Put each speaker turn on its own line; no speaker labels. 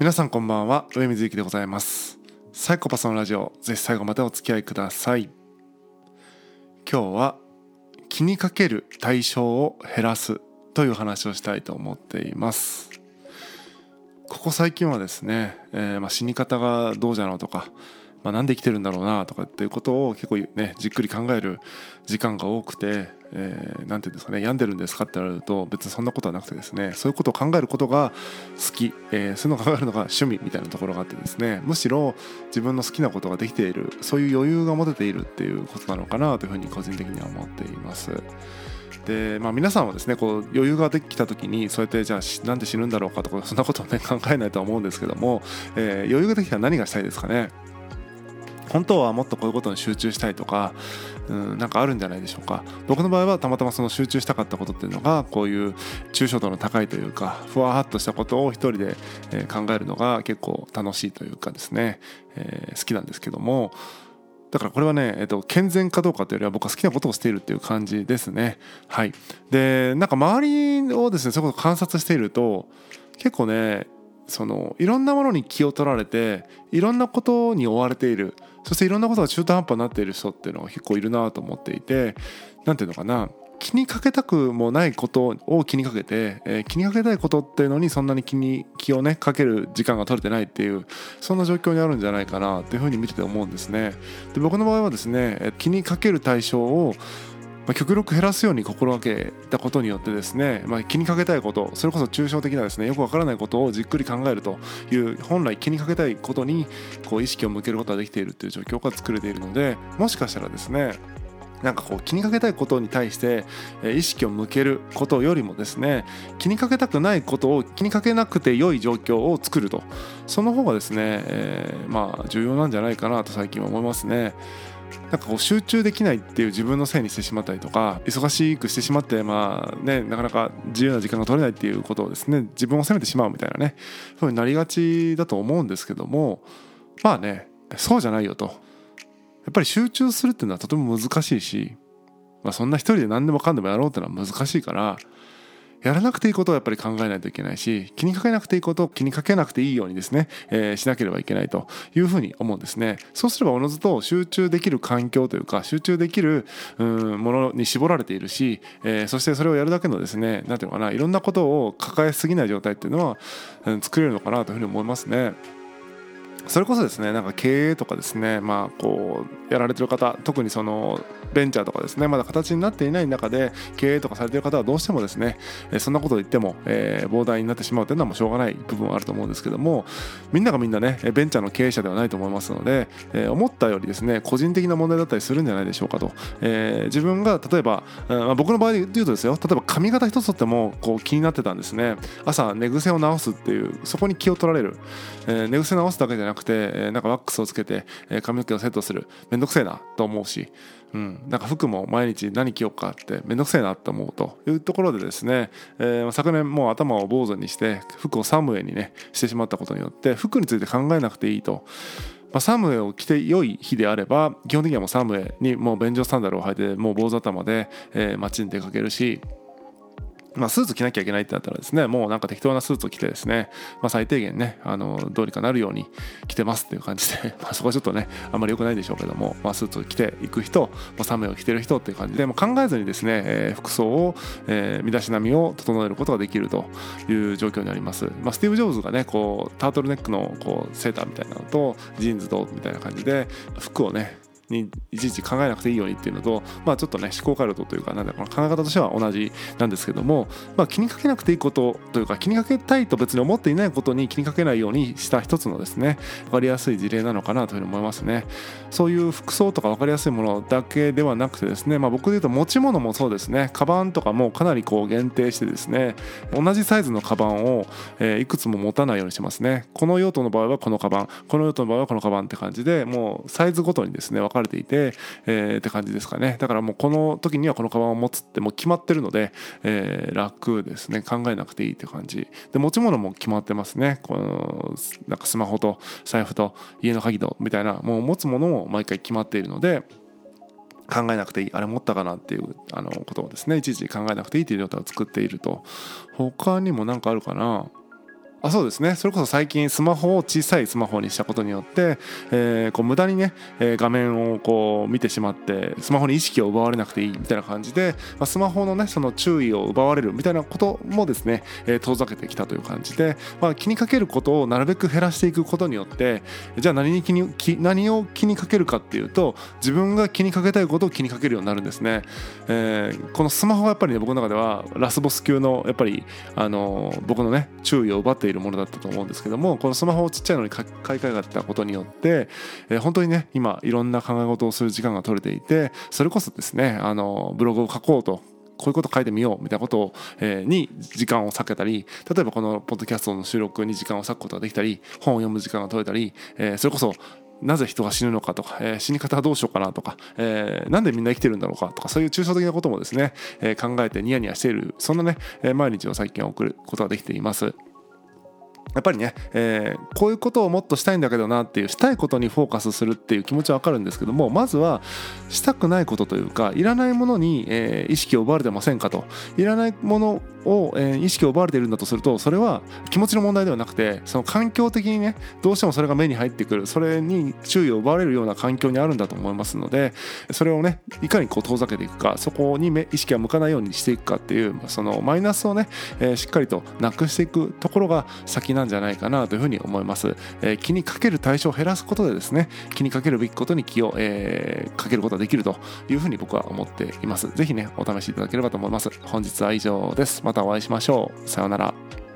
皆さんこんばんは上水幸でございます。サイコパスのラジオぜひ最後までお付き合いください。今日は気にかける対象を減らすという話をしたいと思っています。ここ最近はですね、えー、ま死に方がどうじゃろうとかまあ、なんで生きてるんだろうなとかっていうことを結構ねじっくり考える時間が多くて、えー、ていうんですかね病んでるんですかって言われると別にそんなことはなくてですねそういうことを考えることが好き、えー、そういうのを考えるのが趣味みたいなところがあってですねむしろ自分の好きなことができているそういう余裕が持てているっていうことなのかなというふうに個人的には思っています。でまあ、皆さんはですねこう余裕ができた時にそうやってじゃあなんで死ぬんだろうかとかそんなことをね考えないとは思うんですけども、えー、余裕ができたら何がしたいですかね？本当はもっとこういうことに集中したいとか、うん、なんかあるんじゃないでしょうか僕の場合はたまたまその集中したかったことっていうのがこういう抽象度の高いというかふわっとしたことを一人で考えるのが結構楽しいというかですね、えー、好きなんですけどもだからこれはね、えっと、健全かどうかというよりは僕は好きなことをしているっていう感じですね。はい。で、なんか周りをですね、そういうことを観察していると、結構ね、そのいろんなものに気を取られていろんなことに追われているそしていろんなことが中途半端になっている人っていうのが結構いるなと思っていて何ていうのかな気にかけたくもないことを気にかけて、えー、気にかけたいことっていうのにそんなに気に気をねかける時間が取れてないっていうそんな状況にあるんじゃないかなっていうふうに見てて思うんですね。で僕の場合はですね気にかける対象をまあ、極力減らすように心がけたことによってですね、まあ、気にかけたいことそれこそ抽象的なですねよくわからないことをじっくり考えるという本来気にかけたいことにこう意識を向けることができているという状況が作れているのでもしかしたらですねなんかこう気にかけたいことに対して意識を向けることよりもですね気にかけたくないことを気にかけなくて良い状況を作るとその方がですね、えー、まあ重要なんじゃないかなと最近は思いますね。なんかこう集中できないっていう自分のせいにしてしまったりとか忙しくしてしまってまあねなかなか自由な時間が取れないっていうことをですね自分を責めてしまうみたいなねそうになりがちだと思うんですけどもまあねそうじゃないよとやっぱり集中するっていうのはとても難しいし、まあ、そんな一人で何でもかんでもやろうっていうのは難しいからやらなくていいことをやっぱり考えないといけないし気にかけなくていいことを気にかけなくていいようにですね、えー、しなければいけないというふうに思うんですねそうすればおのずと集中できる環境というか集中できるうんものに絞られているし、えー、そしてそれをやるだけのですね何ていうのかないろんなことを抱えすぎない状態っていうのは、うん、作れるのかなというふうに思いますね。それこそですねなんか経営とかですねまあこうやられてる方特にそのベンチャーとかですねまだ形になっていない中で経営とかされてる方はどうしてもですねそんなことを言っても、えー、膨大になってしまうというのはもうしょうがない部分はあると思うんですけどもみんながみんなねベンチャーの経営者ではないと思いますので、えー、思ったよりですね個人的な問題だったりするんじゃないでしょうかと、えー、自分が例えば、まあ、僕の場合で言うとですよ例えば髪型一つとってもこう気になってたんですね。朝寝癖を直すっていうそこに気を取られる、え寝癖直すだけじゃなくて、えなんかワックスをつけて、え髪の毛をセットする。めんどくせえなと思うしうん、なんか服も毎日何着ようかって面倒くせえなって思うというところでですね、えー、昨年もう頭を坊主にして服をサムエにねしてしまったことによって服について考えなくていいと。まあ、サムエを着て良い日であれば基本的にはもうサムエにもう便所サンダルを履いてもう坊主頭で、えー、街に出かけるしまあ、スーツ着なきゃいけないってなったらですねもうなんか適当なスーツを着てですね、まあ、最低限ねあのどうにかなるように着てますっていう感じで、まあ、そこはちょっとねあんまり良くないでしょうけども、まあ、スーツを着ていく人、まあ、サメを着てる人っていう感じで、まあ、考えずにですね、えー、服装を、えー、身だしなみを整えることができるという状況になります、まあ、スティーブ・ジョブズがねこうタートルネックのこうセーターみたいなのとジーンズとみたいな感じで服をねにいちいち考えなくていいようにっていうのと、まあ、ちょっとね思考回路というかなんだこの考え方としては同じなんですけども、まあ、気にかけなくていいことというか気にかけたいと別に思っていないことに気にかけないようにした一つのですね分かりやすい事例なのかなというふうに思いますね。そういう服装とか分かりやすいものだけではなくてですね、まあ、僕で言うと持ち物もそうですね。カバンとかもかなりこう限定してですね同じサイズのカバンを、え、いくつも持たないようにしますね。この用途の場合はこのカバンこの用途の場合はこのカバンって感じでもうサイズごとにですね分かれていてえー、って感じですかね。だからもうこの時にはこのカバンを持つってもう決まってるので、えー、楽ですね。考えなくていいって感じ。で持ち物も決まってますね。このなんかスマホと財布と家の鍵とみたいなもう持つものも毎回決まっているので考えなくていい。あれ持ったかなっていうあのことをですね。いちいち考えなくていいという状態を作っていると。他にも何かあるかな。あそうですね。それこそ最近スマホを小さいスマホにしたことによって、えー、こう無駄にね、えー、画面をこう見てしまってスマホに意識を奪われなくていいみたいな感じで、まあ、スマホのねその注意を奪われるみたいなこともですね、えー、遠ざけてきたという感じで、まあ、気にかけることをなるべく減らしていくことによってじゃあ何に気に気何を気にかけるかっていうと自分が気にかけたいことを気にかけるようになるんですね、えー、このスマホはやっぱりね僕の中ではラスボス級のやっぱりあの僕のね注意を奪っているものだったと思うんですけどもこのスマホをちっちゃいのに買い替えたことによって、えー、本当にね今いろんな考え事をする時間が取れていてそれこそですねあのブログを書こうとこういうこと書いてみようみたいなこと、え、に時間を割けたり例えばこのポッドキャストの収録に時間を割くことができたり本を読む時間が取れたり、え、それこそなぜ人が死ぬのかとか、え、死に方はどうしようかなとか、え、なんでみんな生きてるんだろうかとかそういう抽象的なこともですね、え、考えてニヤニヤしているそんなね、毎日を最近送ることができています。やっぱりね、えー、こういうことをもっとしたいんだけどなっていうしたいことにフォーカスするっていう気持ちは分かるんですけどもまずはしたくないことというかいらないものに、えー、意識を奪われてませんかと。いらないものを、えー、意識を奪われているんだとするとそれは気持ちの問題ではなくてその環境的にねどうしてもそれが目に入ってくる。それに注意を奪われるような環境にあるんだと思いますのでそれをねいかにこう遠ざけていくかそこに意識が向かないようにしていくかっていうそのマイナスをね、えー、しっかりとなくしていくところが先なんじゃないかなというふうに思います、えー、気にかける対象を減らすことでですね気にかけるべきことに気を、えー、かけることができるというふうに僕は思っています。ぜひねお試しいただければと思います。本日は以上です。またお会いしましょう。さようなら。